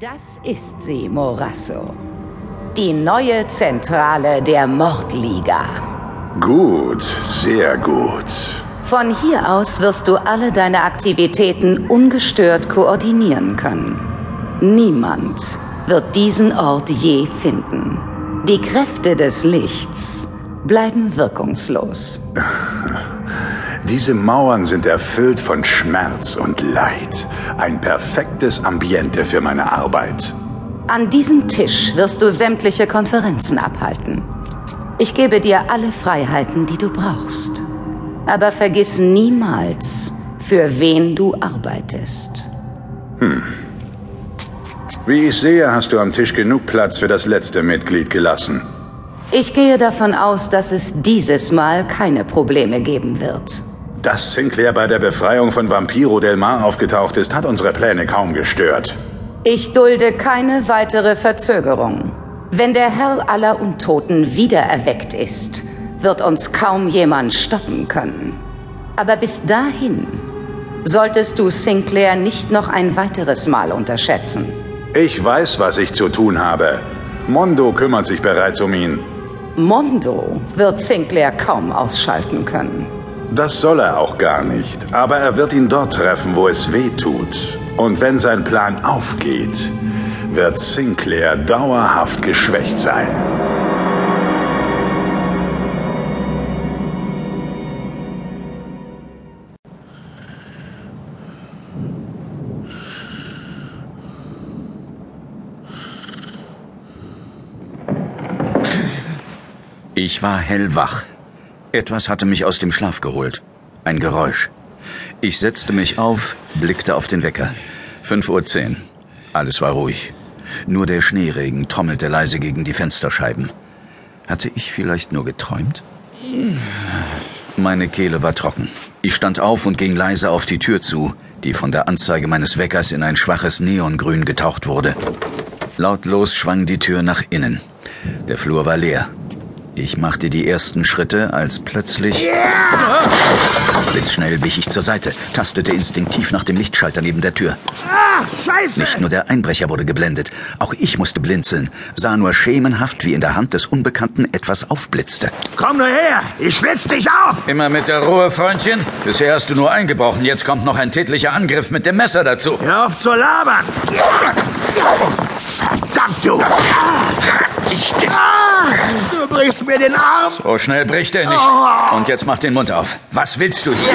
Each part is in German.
Das ist sie, Morasso. Die neue Zentrale der Mordliga. Gut, sehr gut. Von hier aus wirst du alle deine Aktivitäten ungestört koordinieren können. Niemand wird diesen Ort je finden. Die Kräfte des Lichts bleiben wirkungslos. Diese Mauern sind erfüllt von Schmerz und Leid. Ein perfektes Ambiente für meine Arbeit. An diesem Tisch wirst du sämtliche Konferenzen abhalten. Ich gebe dir alle Freiheiten, die du brauchst. Aber vergiss niemals, für wen du arbeitest. Hm. Wie ich sehe, hast du am Tisch genug Platz für das letzte Mitglied gelassen. Ich gehe davon aus, dass es dieses Mal keine Probleme geben wird. Dass Sinclair bei der Befreiung von Vampiro Del Mar aufgetaucht ist, hat unsere Pläne kaum gestört. Ich dulde keine weitere Verzögerung. Wenn der Herr aller Untoten wiedererweckt ist, wird uns kaum jemand stoppen können. Aber bis dahin solltest du Sinclair nicht noch ein weiteres Mal unterschätzen. Ich weiß, was ich zu tun habe. Mondo kümmert sich bereits um ihn. Mondo wird Sinclair kaum ausschalten können. Das soll er auch gar nicht. Aber er wird ihn dort treffen, wo es weh tut. Und wenn sein Plan aufgeht, wird Sinclair dauerhaft geschwächt sein. Ich war hellwach. Etwas hatte mich aus dem Schlaf geholt. Ein Geräusch. Ich setzte mich auf, blickte auf den Wecker. Fünf Uhr. zehn. Alles war ruhig. Nur der Schneeregen trommelte leise gegen die Fensterscheiben. Hatte ich vielleicht nur geträumt? Meine Kehle war trocken. Ich stand auf und ging leise auf die Tür zu, die von der Anzeige meines Weckers in ein schwaches Neongrün getaucht wurde. Lautlos schwang die Tür nach innen. Der Flur war leer. Ich machte die ersten Schritte, als plötzlich... Blitzschnell wich ich zur Seite, tastete instinktiv nach dem Lichtschalter neben der Tür. Ah, scheiße! Nicht nur der Einbrecher wurde geblendet, auch ich musste blinzeln, sah nur schemenhaft, wie in der Hand des Unbekannten etwas aufblitzte. Komm nur her, ich blitz dich auf! Immer mit der Ruhe, Freundchen. Bisher hast du nur eingebrochen, jetzt kommt noch ein tätlicher Angriff mit dem Messer dazu. Hör auf zu labern! Verdammt, du! Ich... Ah, du brichst mir den Arm! So schnell bricht er nicht. Oh. Und jetzt mach den Mund auf. Was willst du hier?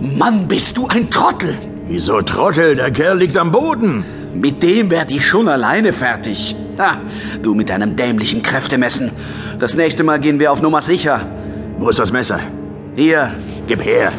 Mann, bist du ein Trottel! Wieso Trottel? Der Kerl liegt am Boden. Mit dem werd ich schon alleine fertig. Ha, du mit deinem dämlichen Kräftemessen. Das nächste Mal gehen wir auf Nummer sicher. Wo ist das Messer? Hier, Gib her.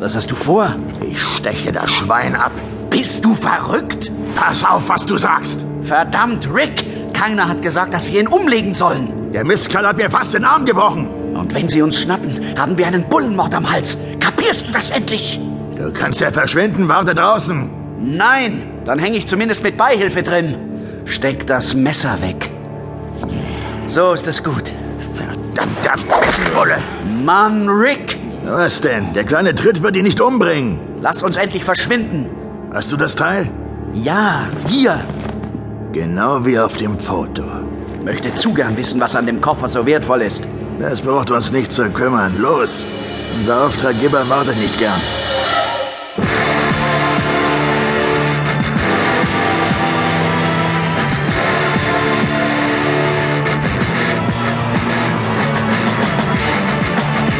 was hast du vor? Ich steche das Schwein ab. Bist du verrückt? Pass auf, was du sagst. Verdammt, Rick! Keiner hat gesagt, dass wir ihn umlegen sollen. Der Mistkerl hat mir fast den Arm gebrochen. Und wenn sie uns schnappen, haben wir einen Bullenmord am Hals. Kapierst du das endlich? Du kannst ja verschwinden, warte draußen. Nein, dann hänge ich zumindest mit Beihilfe drin. Steck das Messer weg. So ist es gut. Verdammter Bulle. Mann, Rick! Was denn? Der kleine Tritt wird ihn nicht umbringen. Lass uns endlich verschwinden. Hast du das Teil? Ja, hier. Genau wie auf dem Foto. Möchte zu gern wissen, was an dem Koffer so wertvoll ist. Das braucht uns nicht zu kümmern. Los. Unser Auftraggeber wartet nicht gern.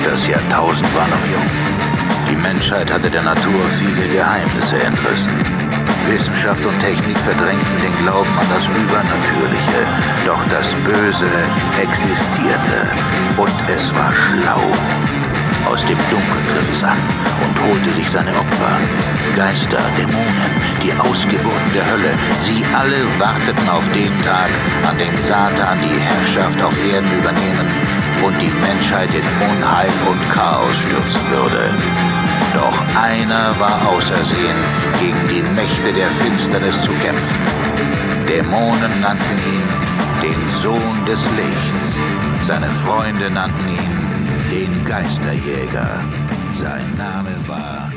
Das Jahrtausend war noch jung. Menschheit hatte der Natur viele Geheimnisse entrissen. Wissenschaft und Technik verdrängten den Glauben an das Übernatürliche. Doch das Böse existierte und es war schlau. Aus dem Dunkel griff es an und holte sich seine Opfer. Geister, Dämonen, die Ausgeburten der Hölle, sie alle warteten auf den Tag, an dem Satan die Herrschaft auf Erden übernehmen und die Menschheit in Unheil und Chaos stürzen würde. Doch einer war ausersehen, gegen die Mächte der Finsternis zu kämpfen. Dämonen nannten ihn den Sohn des Lichts. Seine Freunde nannten ihn den Geisterjäger. Sein Name war